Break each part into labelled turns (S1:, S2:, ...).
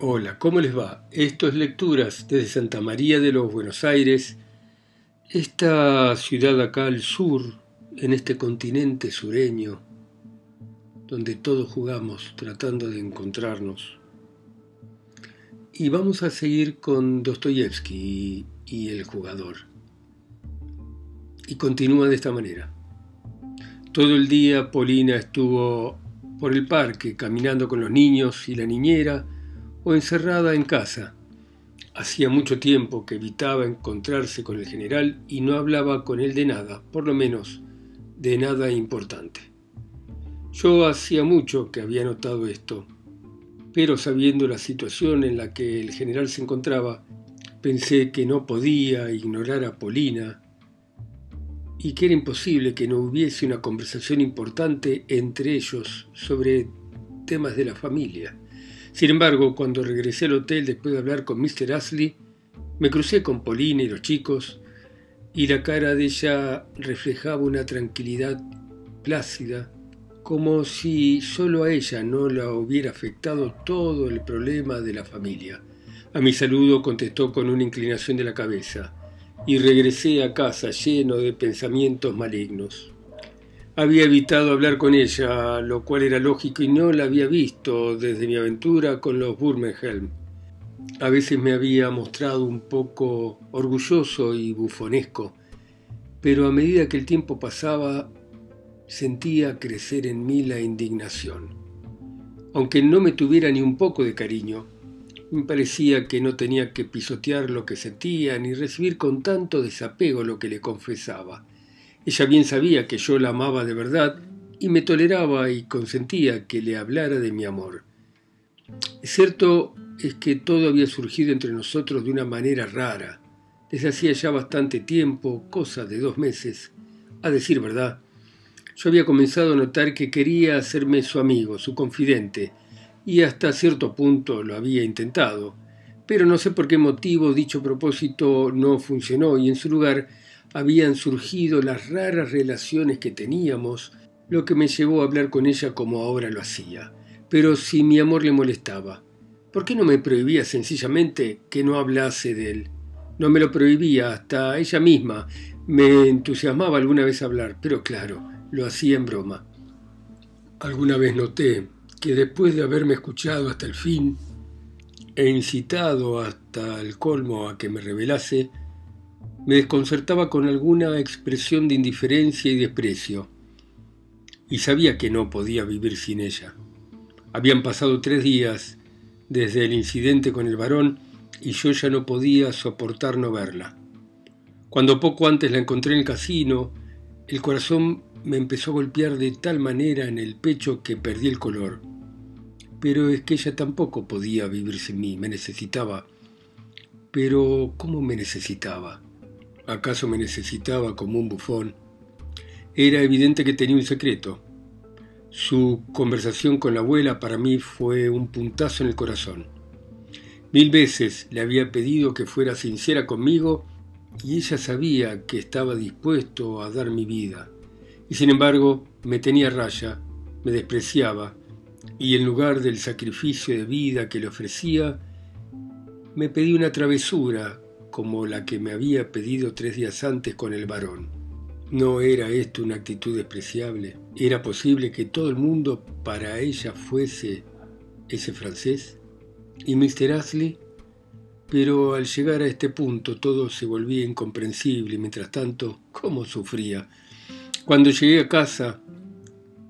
S1: Hola, ¿cómo les va? Esto es Lecturas desde Santa María de los Buenos Aires, esta ciudad acá al sur, en este continente sureño, donde todos jugamos tratando de encontrarnos. Y vamos a seguir con Dostoyevsky y, el jugador. Y continúa de esta manera. Todo el día Polina estuvo por el parque caminando con los niños y la niñera, o encerrada en casa. Hacía mucho tiempo que evitaba encontrarse con el general y no hablaba con él de nada, por lo menos de nada importante. Yo hacía mucho que había notado esto, pero sabiendo la situación en la que el general se encontraba, pensé que no podía ignorar a Polina y que era imposible que no hubiese una conversación importante entre ellos sobre temas de la familia. Sin embargo, cuando regresé al hotel después de hablar con Mr. Ashley, me crucé con Paulina y los chicos, y la cara de ella reflejaba una tranquilidad plácida, como si solo a ella no la hubiera afectado todo el problema de la familia. A mi saludo contestó con una inclinación de la cabeza, y regresé a casa lleno de pensamientos malignos. Había evitado hablar con ella, lo cual era lógico y no la había visto desde mi aventura con los Burmenhelm. A veces me había mostrado un poco orgulloso y bufonesco, pero a medida que el tiempo pasaba sentía crecer en mí la indignación. Aunque no me tuviera ni un poco de cariño, me parecía que no tenía que pisotear lo que sentía ni recibir con tanto desapego lo que le confesaba. Ella bien sabía que yo la amaba de verdad y me toleraba y consentía que le hablara de mi amor. Cierto es que todo había surgido entre nosotros de una manera rara. Desde hacía ya bastante tiempo, cosa de dos meses. A decir verdad, yo había comenzado a notar que quería hacerme su amigo, su confidente, y hasta cierto punto lo había intentado. Pero no sé por qué motivo dicho propósito no funcionó y en su lugar habían surgido las raras relaciones que teníamos, lo que me llevó a hablar con ella como ahora lo hacía. Pero si mi amor le molestaba, ¿por qué no me prohibía sencillamente que no hablase de él? No me lo prohibía, hasta ella misma me entusiasmaba alguna vez hablar, pero claro, lo hacía en broma. Alguna vez noté que después de haberme escuchado hasta el fin e incitado hasta el colmo a que me revelase, me desconcertaba con alguna expresión de indiferencia y desprecio, y sabía que no podía vivir sin ella. Habían pasado tres días desde el incidente con el varón y yo ya no podía soportar no verla. Cuando poco antes la encontré en el casino, el corazón me empezó a golpear de tal manera en el pecho que perdí el color. Pero es que ella tampoco podía vivir sin mí, me necesitaba. Pero ¿cómo me necesitaba? ¿Acaso me necesitaba como un bufón? Era evidente que tenía un secreto. Su conversación con la abuela para mí fue un puntazo en el corazón. Mil veces le había pedido que fuera sincera conmigo y ella sabía que estaba dispuesto a dar mi vida. Y sin embargo me tenía raya, me despreciaba y en lugar del sacrificio de vida que le ofrecía, me pedí una travesura como la que me había pedido tres días antes con el varón. ¿No era esto una actitud despreciable? ¿Era posible que todo el mundo para ella fuese ese francés? ¿Y Mr. Ashley? Pero al llegar a este punto todo se volvía incomprensible mientras tanto, ¿cómo sufría? Cuando llegué a casa,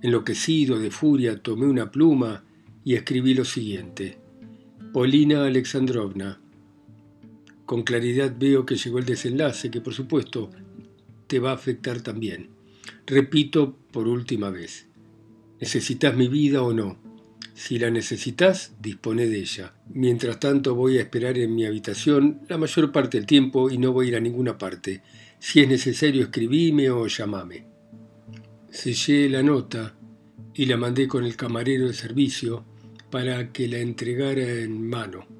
S1: enloquecido de furia, tomé una pluma y escribí lo siguiente. Polina Alexandrovna, con claridad veo que llegó el desenlace, que por supuesto te va a afectar también. Repito por última vez, ¿necesitas mi vida o no? Si la necesitas, dispone de ella. Mientras tanto voy a esperar en mi habitación la mayor parte del tiempo y no voy a ir a ninguna parte. Si es necesario, escribime o llamame. Sellé la nota y la mandé con el camarero de servicio para que la entregara en mano.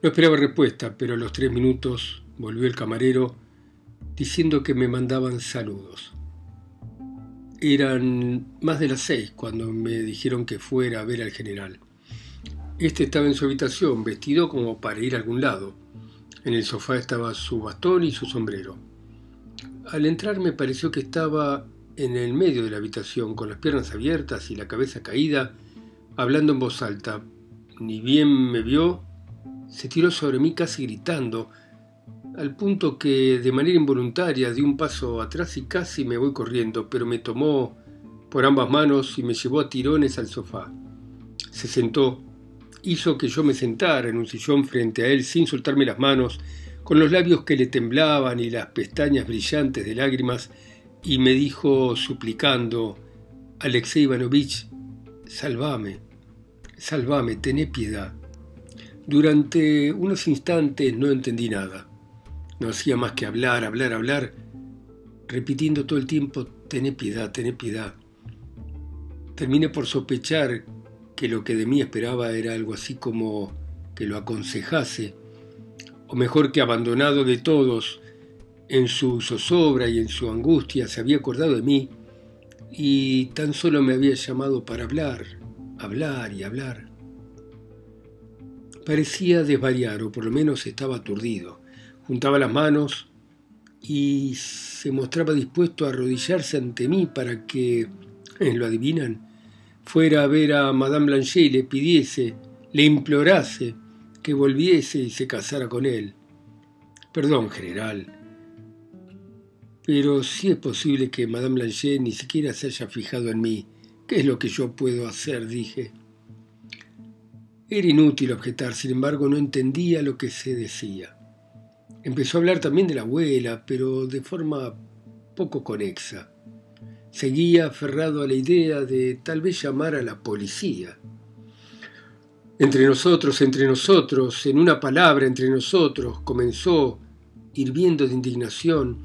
S1: No esperaba respuesta, pero a los tres minutos volvió el camarero diciendo que me mandaban saludos. Eran más de las seis cuando me dijeron que fuera a ver al general. Este estaba en su habitación, vestido como para ir a algún lado. En el sofá estaba su bastón y su sombrero. Al entrar me pareció que estaba en el medio de la habitación, con las piernas abiertas y la cabeza caída, hablando en voz alta. Ni bien me vio, se tiró sobre mí casi gritando, al punto que de manera involuntaria di un paso atrás y casi me voy corriendo, pero me tomó por ambas manos y me llevó a tirones al sofá. Se sentó, hizo que yo me sentara en un sillón frente a él sin soltarme las manos, con los labios que le temblaban y las pestañas brillantes de lágrimas, y me dijo suplicando, Alexei Ivanovich, salvame, salvame, tené piedad. Durante unos instantes no entendí nada. No hacía más que hablar, hablar, hablar, repitiendo todo el tiempo, tené piedad, tené piedad. Terminé por sospechar que lo que de mí esperaba era algo así como que lo aconsejase, o mejor que abandonado de todos, en su zozobra y en su angustia se había acordado de mí y tan solo me había llamado para hablar, hablar y hablar. Parecía desvariar, o por lo menos estaba aturdido juntaba las manos y se mostraba dispuesto a arrodillarse ante mí para que, eh, lo adivinan, fuera a ver a Madame Blanchet y le pidiese, le implorase que volviese y se casara con él. Perdón, general, pero si es posible que Madame Blanchet ni siquiera se haya fijado en mí. ¿Qué es lo que yo puedo hacer? dije. Era inútil objetar, sin embargo no entendía lo que se decía. Empezó a hablar también de la abuela, pero de forma poco conexa. Seguía aferrado a la idea de tal vez llamar a la policía. Entre nosotros, entre nosotros, en una palabra, entre nosotros, comenzó, hirviendo de indignación,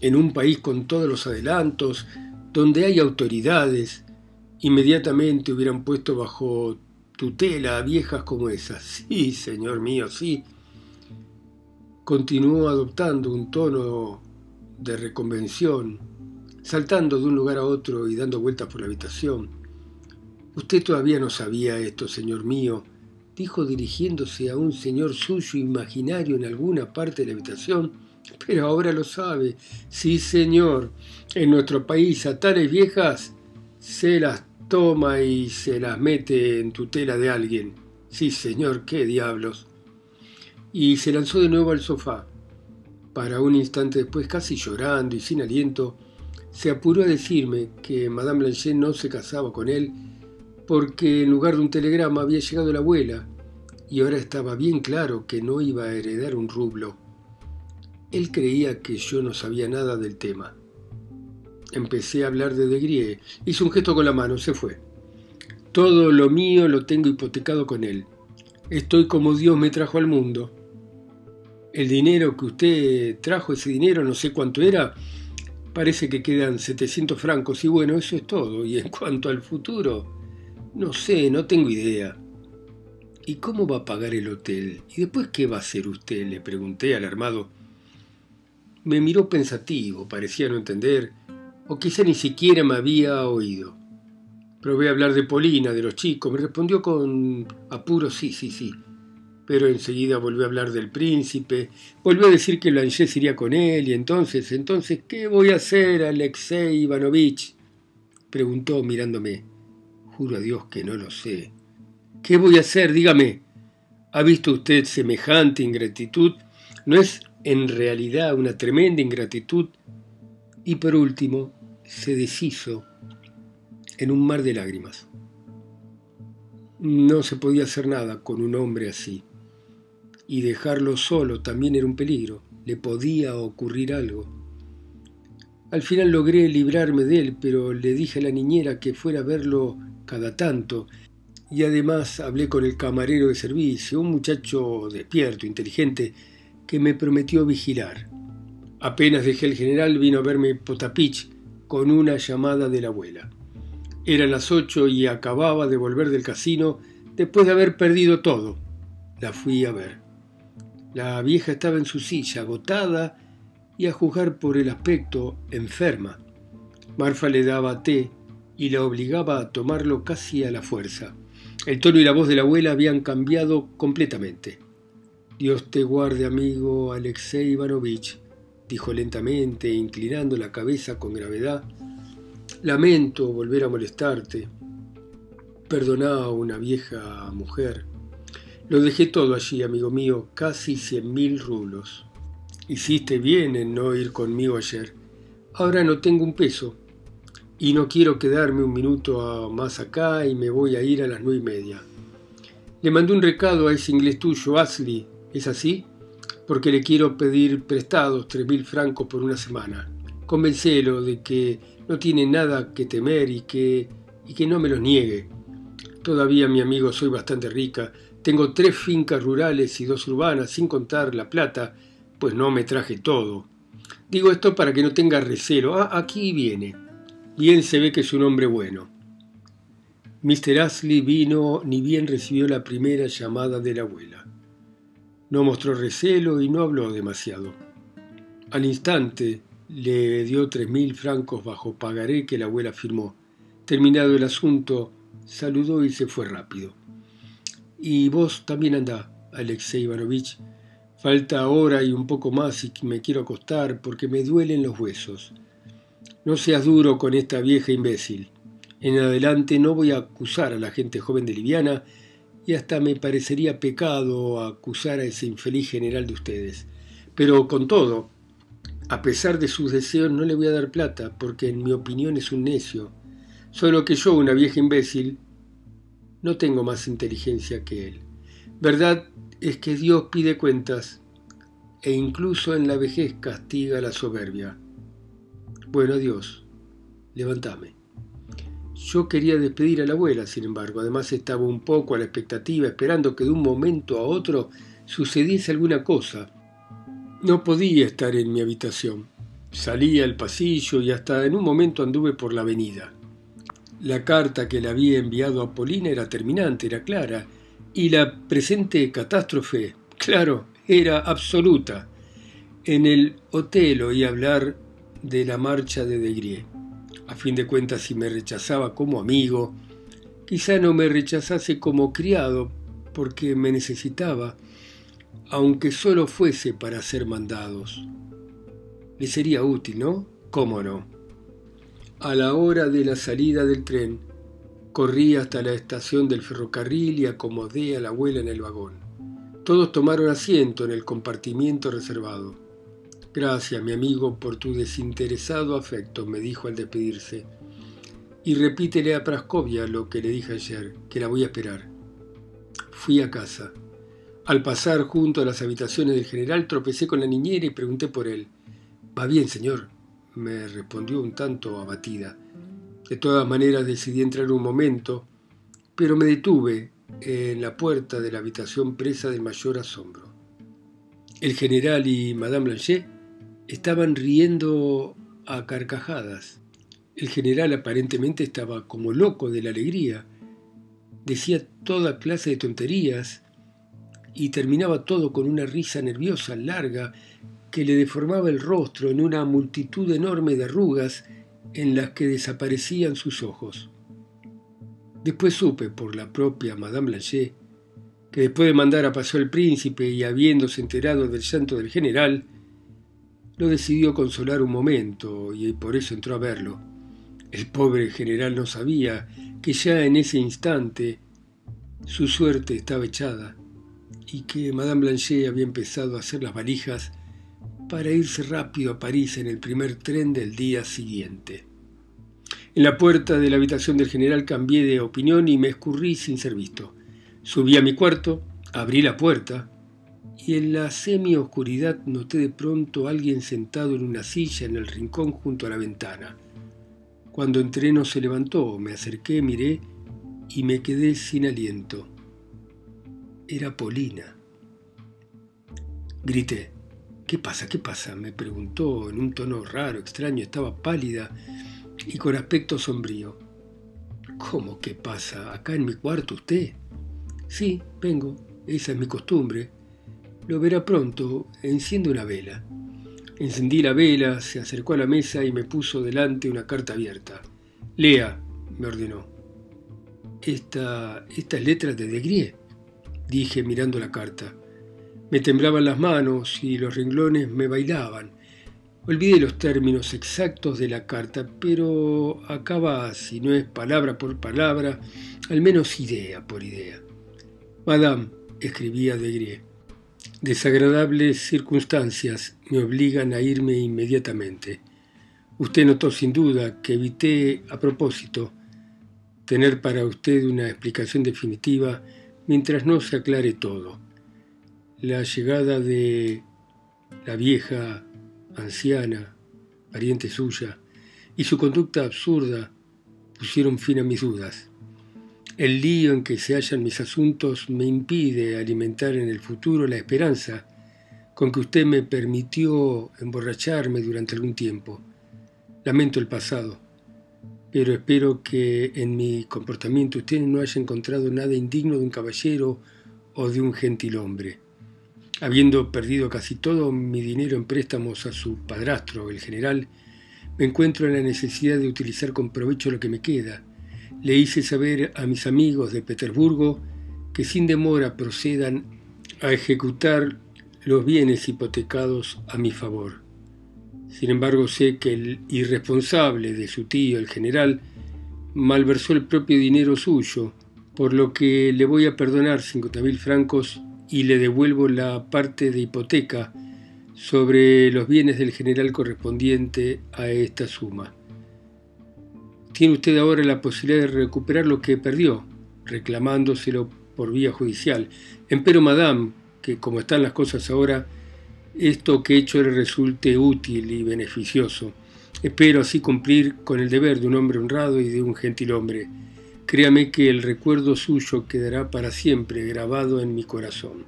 S1: en un país con todos los adelantos, donde hay autoridades, inmediatamente hubieran puesto bajo tutela a viejas como esas. Sí, señor mío, sí continuó adoptando un tono de reconvención, saltando de un lugar a otro y dando vueltas por la habitación. Usted todavía no sabía esto, señor mío, dijo dirigiéndose a un señor suyo imaginario en alguna parte de la habitación, pero ahora lo sabe. Sí, señor, en nuestro país a tales viejas se las toma y se las mete en tutela de alguien. Sí, señor, qué diablos y se lanzó de nuevo al sofá. Para un instante después, casi llorando y sin aliento, se apuró a decirme que Madame Blanchet no se casaba con él porque en lugar de un telegrama había llegado la abuela y ahora estaba bien claro que no iba a heredar un rublo. Él creía que yo no sabía nada del tema. Empecé a hablar de Degrie. Hizo un gesto con la mano, se fue. Todo lo mío lo tengo hipotecado con él. Estoy como Dios me trajo al mundo el dinero que usted trajo, ese dinero, no sé cuánto era, parece que quedan 700 francos y bueno, eso es todo. Y en cuanto al futuro, no sé, no tengo idea. ¿Y cómo va a pagar el hotel? ¿Y después qué va a hacer usted? Le pregunté alarmado. Me miró pensativo, parecía no entender, o quizá ni siquiera me había oído. Probé a hablar de Polina, de los chicos, me respondió con apuro, sí, sí, sí pero enseguida volvió a hablar del príncipe, volvió a decir que Blanchet iría con él, y entonces, entonces, ¿qué voy a hacer, Alexei Ivanovich? preguntó mirándome. Juro a Dios que no lo sé. ¿Qué voy a hacer? Dígame. ¿Ha visto usted semejante ingratitud? ¿No es en realidad una tremenda ingratitud? Y por último, se deshizo en un mar de lágrimas. No se podía hacer nada con un hombre así y dejarlo solo también era un peligro, le podía ocurrir algo. Al final logré librarme de él, pero le dije a la niñera que fuera a verlo cada tanto, y además hablé con el camarero de servicio, un muchacho despierto, inteligente, que me prometió vigilar. Apenas dejé el general, vino a verme Potapich con una llamada de la abuela. Eran las ocho y acababa de volver del casino después de haber perdido todo. La fui a ver. La vieja estaba en su silla, agotada y a juzgar por el aspecto enferma. Marfa le daba té y la obligaba a tomarlo casi a la fuerza. El tono y la voz de la abuela habían cambiado completamente. Dios te guarde, amigo Alexei Ivanovich, dijo lentamente, inclinando la cabeza con gravedad. Lamento volver a molestarte. Perdoná a una vieja mujer. Lo dejé todo allí, amigo mío, casi cien mil rublos. Hiciste bien en no ir conmigo ayer. Ahora no tengo un peso y no quiero quedarme un minuto más acá y me voy a ir a las nueve y media. Le mandé un recado a ese inglés tuyo, Ashley, ¿es así? Porque le quiero pedir prestados tres mil francos por una semana. Convencelo de que no tiene nada que temer y que, y que no me los niegue. Todavía, mi amigo, soy bastante rica. Tengo tres fincas rurales y dos urbanas, sin contar la plata, pues no me traje todo. Digo esto para que no tenga recelo. Ah, aquí viene. Bien se ve que es un hombre bueno. Mr. Ashley vino ni bien recibió la primera llamada de la abuela. No mostró recelo y no habló demasiado. Al instante le dio tres mil francos bajo pagaré que la abuela firmó. Terminado el asunto, saludó y se fue rápido. Y vos también andá, Alexei Ivanovich. Falta hora y un poco más y me quiero acostar porque me duelen los huesos. No seas duro con esta vieja imbécil. En adelante no voy a acusar a la gente joven de Liviana y hasta me parecería pecado acusar a ese infeliz general de ustedes. Pero con todo, a pesar de sus deseos no le voy a dar plata porque en mi opinión es un necio. Solo que yo, una vieja imbécil, no tengo más inteligencia que él. Verdad es que Dios pide cuentas e incluso en la vejez castiga la soberbia. Bueno, adiós. Levantame. Yo quería despedir a la abuela, sin embargo. Además estaba un poco a la expectativa, esperando que de un momento a otro sucediese alguna cosa. No podía estar en mi habitación. Salí al pasillo y hasta en un momento anduve por la avenida. La carta que le había enviado a Polina era terminante, era clara, y la presente catástrofe, claro, era absoluta. En el hotel oí hablar de la marcha de Degrier. A fin de cuentas, si me rechazaba como amigo, quizá no me rechazase como criado, porque me necesitaba, aunque solo fuese para ser mandados. Le sería útil, ¿no? ¿Cómo no? A la hora de la salida del tren, corrí hasta la estación del ferrocarril y acomodé a la abuela en el vagón. Todos tomaron asiento en el compartimiento reservado. Gracias, mi amigo, por tu desinteresado afecto, me dijo al despedirse. Y repítele a Praskovia lo que le dije ayer, que la voy a esperar. Fui a casa. Al pasar junto a las habitaciones del general tropecé con la niñera y pregunté por él. Va bien, señor, me respondió un tanto abatida. De todas maneras decidí entrar un momento, pero me detuve en la puerta de la habitación presa del mayor asombro. El general y Madame Blanchet estaban riendo a carcajadas. El general aparentemente estaba como loco de la alegría. Decía toda clase de tonterías y terminaba todo con una risa nerviosa, larga, que le deformaba el rostro en una multitud enorme de arrugas en las que desaparecían sus ojos. Después supe por la propia Madame Blanchet que después de mandar a paso al príncipe y habiéndose enterado del llanto del general, lo decidió consolar un momento y por eso entró a verlo. El pobre general no sabía que ya en ese instante su suerte estaba echada y que Madame Blanchet había empezado a hacer las valijas para irse rápido a París en el primer tren del día siguiente. En la puerta de la habitación del general cambié de opinión y me escurrí sin ser visto. Subí a mi cuarto, abrí la puerta y en la semi-oscuridad noté de pronto a alguien sentado en una silla en el rincón junto a la ventana. Cuando entré no se levantó, me acerqué, miré y me quedé sin aliento. Era Polina. Grité. ¿Qué pasa? ¿Qué pasa? me preguntó en un tono raro, extraño. Estaba pálida y con aspecto sombrío. ¿Cómo qué pasa? ¿Acá en mi cuarto usted? Sí, vengo. Esa es mi costumbre. Lo verá pronto, enciende una vela. Encendí la vela, se acercó a la mesa y me puso delante una carta abierta. Lea, me ordenó. Esta, esta letra de Degrie, dije mirando la carta. Me temblaban las manos y los renglones me bailaban. Olvidé los términos exactos de la carta, pero acaba, si no es palabra por palabra, al menos idea por idea. Madame, escribía Degrie, desagradables circunstancias me obligan a irme inmediatamente. Usted notó sin duda que evité a propósito tener para usted una explicación definitiva mientras no se aclare todo. La llegada de la vieja anciana, pariente suya, y su conducta absurda pusieron fin a mis dudas. El lío en que se hallan mis asuntos me impide alimentar en el futuro la esperanza con que usted me permitió emborracharme durante algún tiempo. Lamento el pasado, pero espero que en mi comportamiento usted no haya encontrado nada indigno de un caballero o de un gentilhombre. Habiendo perdido casi todo mi dinero en préstamos a su padrastro, el general, me encuentro en la necesidad de utilizar con provecho lo que me queda. Le hice saber a mis amigos de Petersburgo que sin demora procedan a ejecutar los bienes hipotecados a mi favor. Sin embargo, sé que el irresponsable de su tío, el general, malversó el propio dinero suyo, por lo que le voy a perdonar cincuenta mil francos y le devuelvo la parte de hipoteca sobre los bienes del general correspondiente a esta suma. Tiene usted ahora la posibilidad de recuperar lo que perdió, reclamándoselo por vía judicial. Empero, madame, que como están las cosas ahora, esto que he hecho le resulte útil y beneficioso. Espero así cumplir con el deber de un hombre honrado y de un gentil hombre. Créame que el recuerdo suyo quedará para siempre grabado en mi corazón.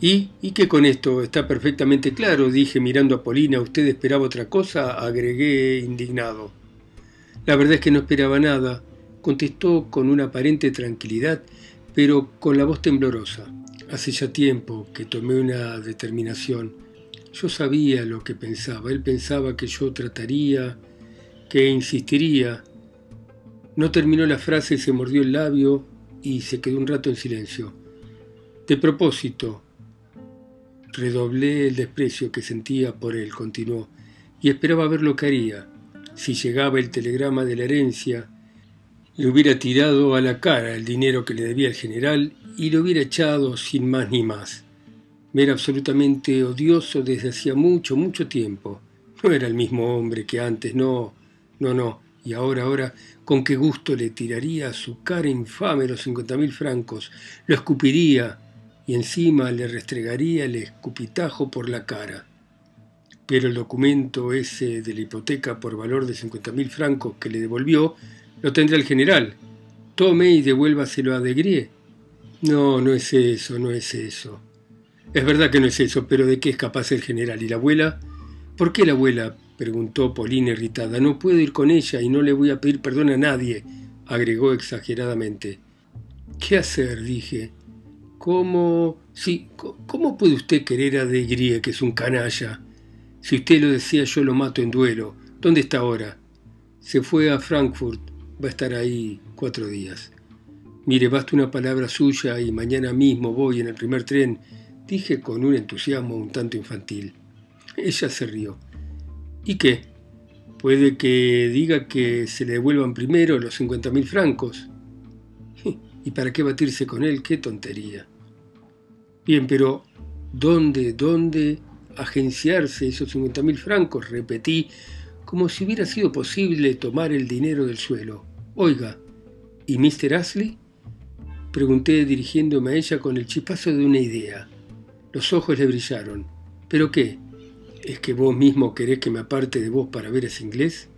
S1: ¿Y? ¿Y que con esto está perfectamente claro? dije mirando a Polina. ¿Usted esperaba otra cosa? agregué indignado. La verdad es que no esperaba nada, contestó con una aparente tranquilidad, pero con la voz temblorosa. Hace ya tiempo que tomé una determinación. Yo sabía lo que pensaba. Él pensaba que yo trataría, que insistiría, no terminó la frase, se mordió el labio y se quedó un rato en silencio. De propósito, redoblé el desprecio que sentía por él, continuó, y esperaba ver lo que haría. Si llegaba el telegrama de la herencia, le hubiera tirado a la cara el dinero que le debía el general y lo hubiera echado sin más ni más. Me era absolutamente odioso desde hacía mucho, mucho tiempo. No era el mismo hombre que antes, no, no, no. Y ahora, ahora, con qué gusto le tiraría a su cara infame los cincuenta mil francos, lo escupiría y encima le restregaría el escupitajo por la cara. Pero el documento ese de la hipoteca por valor de cincuenta mil francos que le devolvió, lo tendrá el general. Tome y devuélvaselo a Degrie. No, no es eso, no es eso. Es verdad que no es eso, pero ¿de qué es capaz el general? ¿Y la abuela? ¿Por qué la abuela? preguntó Polina irritada. No puedo ir con ella y no le voy a pedir perdón a nadie, agregó exageradamente. ¿Qué hacer? dije. ¿Cómo? Sí, ¿cómo puede usted querer a De que es un canalla? Si usted lo decía, yo lo mato en duelo. ¿Dónde está ahora? Se fue a Frankfurt. Va a estar ahí cuatro días. Mire, basta una palabra suya y mañana mismo voy en el primer tren, dije con un entusiasmo un tanto infantil. Ella se rió. ¿Y qué? Puede que diga que se le devuelvan primero los cincuenta mil francos. ¿Y para qué batirse con él? ¡Qué tontería! Bien, pero ¿dónde, dónde agenciarse esos cincuenta mil francos? Repetí, como si hubiera sido posible tomar el dinero del suelo. Oiga, ¿y Mr. Ashley? Pregunté dirigiéndome a ella con el chispazo de una idea. Los ojos le brillaron. ¿Pero qué? ¿Es que vos mismo querés que me aparte de vos para ver ese inglés?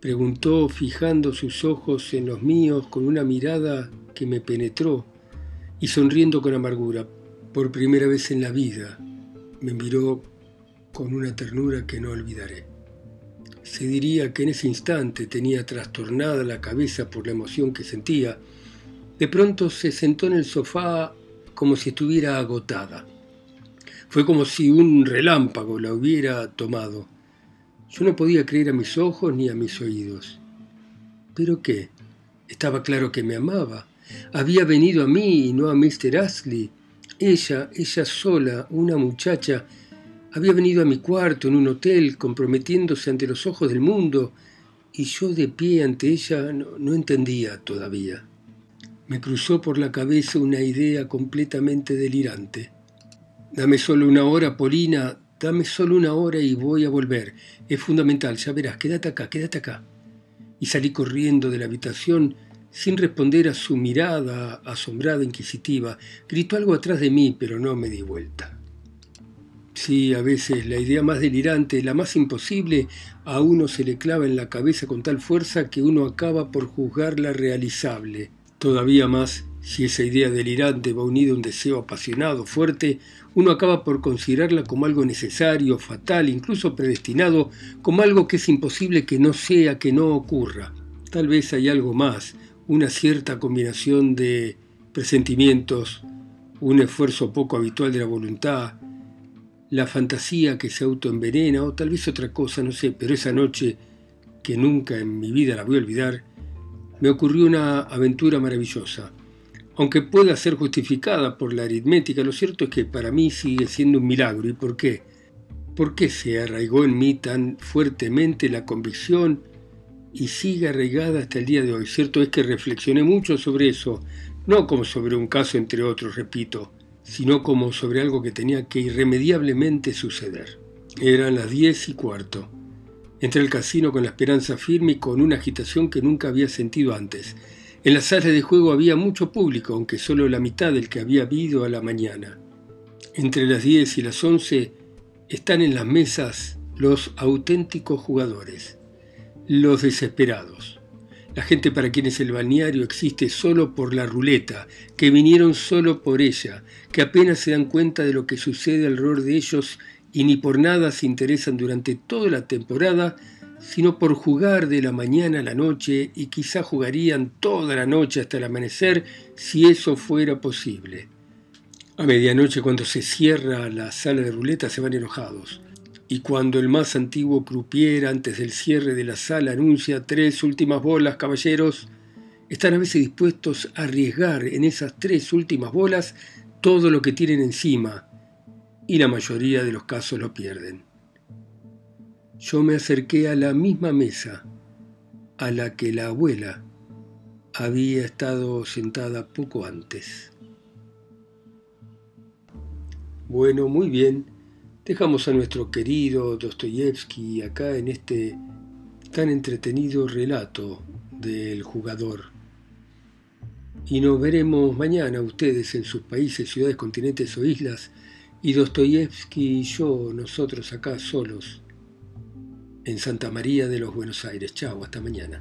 S1: Preguntó fijando sus ojos en los míos con una mirada que me penetró y sonriendo con amargura. Por primera vez en la vida me miró con una ternura que no olvidaré. Se diría que en ese instante tenía trastornada la cabeza por la emoción que sentía. De pronto se sentó en el sofá como si estuviera agotada. Fue como si un relámpago la hubiera tomado. Yo no podía creer a mis ojos ni a mis oídos. ¿Pero qué? Estaba claro que me amaba. Había venido a mí y no a Mr. Ashley. Ella, ella sola, una muchacha, había venido a mi cuarto en un hotel comprometiéndose ante los ojos del mundo y yo de pie ante ella no, entendía todavía. Me cruzó por la cabeza una idea completamente delirante. Dame solo una hora, Polina, dame solo una hora y voy a volver. Es fundamental, ya verás, quédate acá, quédate acá. Y salí corriendo de la habitación sin responder a su mirada asombrada, inquisitiva. Gritó algo atrás de mí, pero no me di vuelta. Sí, a veces la idea más delirante, la más imposible, a uno se le clava en la cabeza con tal fuerza que uno acaba por juzgarla realizable. Todavía más, si esa idea delirante va unida a un deseo apasionado, fuerte, uno acaba por considerarla como algo necesario, fatal, incluso predestinado, como algo que es imposible que no sea, que no ocurra. Tal vez hay algo más, una cierta combinación de presentimientos, un esfuerzo poco habitual de la voluntad, la fantasía que se autoenvenena o tal vez otra cosa, no sé, pero esa noche, que nunca en mi vida la voy a olvidar, me ocurrió una aventura maravillosa. Aunque pueda ser justificada por la aritmética, lo cierto es que para mí sigue siendo un milagro. ¿Y por qué? ¿Por qué se arraigó en mí tan fuertemente la convicción y sigue arraigada hasta el día de hoy? Cierto es que reflexioné mucho sobre eso, no como sobre un caso entre otros, repito, sino como sobre algo que tenía que irremediablemente suceder. Eran las diez y cuarto. Entré al casino con la esperanza firme y con una agitación que nunca había sentido antes. En la sala de juego había mucho público, aunque solo la mitad del que había habido a la mañana. Entre las diez y las once están en las mesas los auténticos jugadores, los desesperados la gente para quienes el balneario existe solo por la ruleta, que vinieron solo por ella, que apenas se dan cuenta de lo que sucede alrededor de ellos y ni por nada se interesan durante toda la temporada, sino por jugar de la mañana a la noche y quizá jugarían toda la noche hasta el amanecer si eso fuera posible. A medianoche cuando se cierra la sala de ruleta se van enojados y cuando el más antiguo croupier antes del cierre de la sala anuncia tres últimas bolas, caballeros, están a veces dispuestos a arriesgar en esas tres últimas bolas todo lo que tienen encima, y la mayoría de los casos lo pierden. Yo me acerqué a la misma mesa a la que la abuela había estado sentada poco antes. Bueno, muy bien. Dejamos a nuestro querido Dostoyevsky acá en este tan entretenido relato del jugador. Y nos veremos mañana ustedes en sus países, ciudades, continentes o islas, y Dostoyevsky y yo, nosotros acá solos, en Santa María de los Buenos Aires. Chao, hasta mañana.